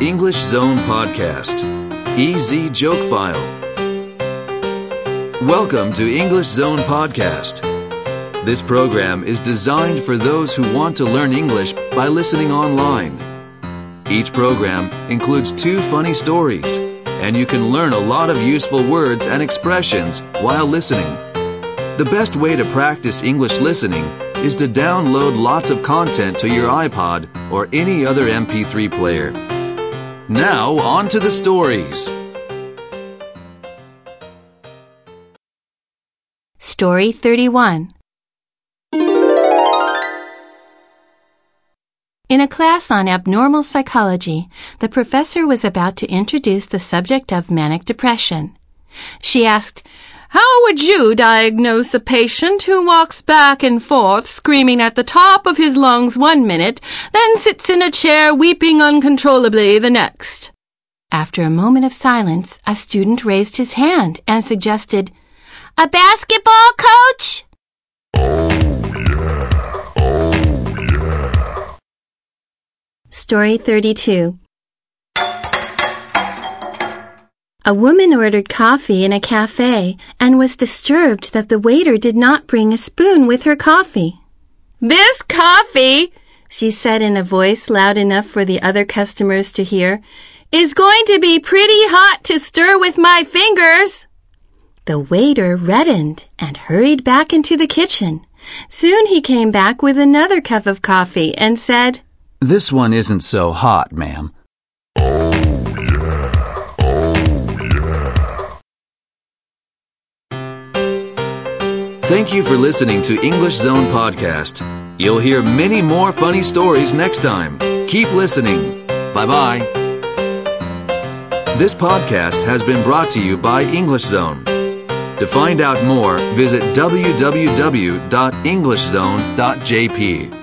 English Zone Podcast, EZ Joke File. Welcome to English Zone Podcast. This program is designed for those who want to learn English by listening online. Each program includes two funny stories, and you can learn a lot of useful words and expressions while listening. The best way to practice English listening is to download lots of content to your iPod or any other MP3 player. Now, on to the stories. Story 31 In a class on abnormal psychology, the professor was about to introduce the subject of manic depression. She asked, How would you diagnose a patient who walks back and forth screaming at the top of his lungs one minute, then sits in a chair weeping uncontrollably the next? After a moment of silence, a student raised his hand and suggested, A basketball coach? Oh, yeah. Oh, yeah. Story 32 A woman ordered coffee in a cafe and was disturbed that the waiter did not bring a spoon with her coffee. This coffee, She said in a voice loud enough for the other customers to hear, is going to be pretty hot to stir with my fingers. The waiter reddened and hurried back into the kitchen. Soon he came back with another cup of coffee and said, This one isn't so hot, ma'am. Thank you for listening to English Zone Podcast. You'll hear many more funny stories next time. Keep listening. Bye bye. This podcast has been brought to you by English Zone. To find out more, visit www.englishzone.jp.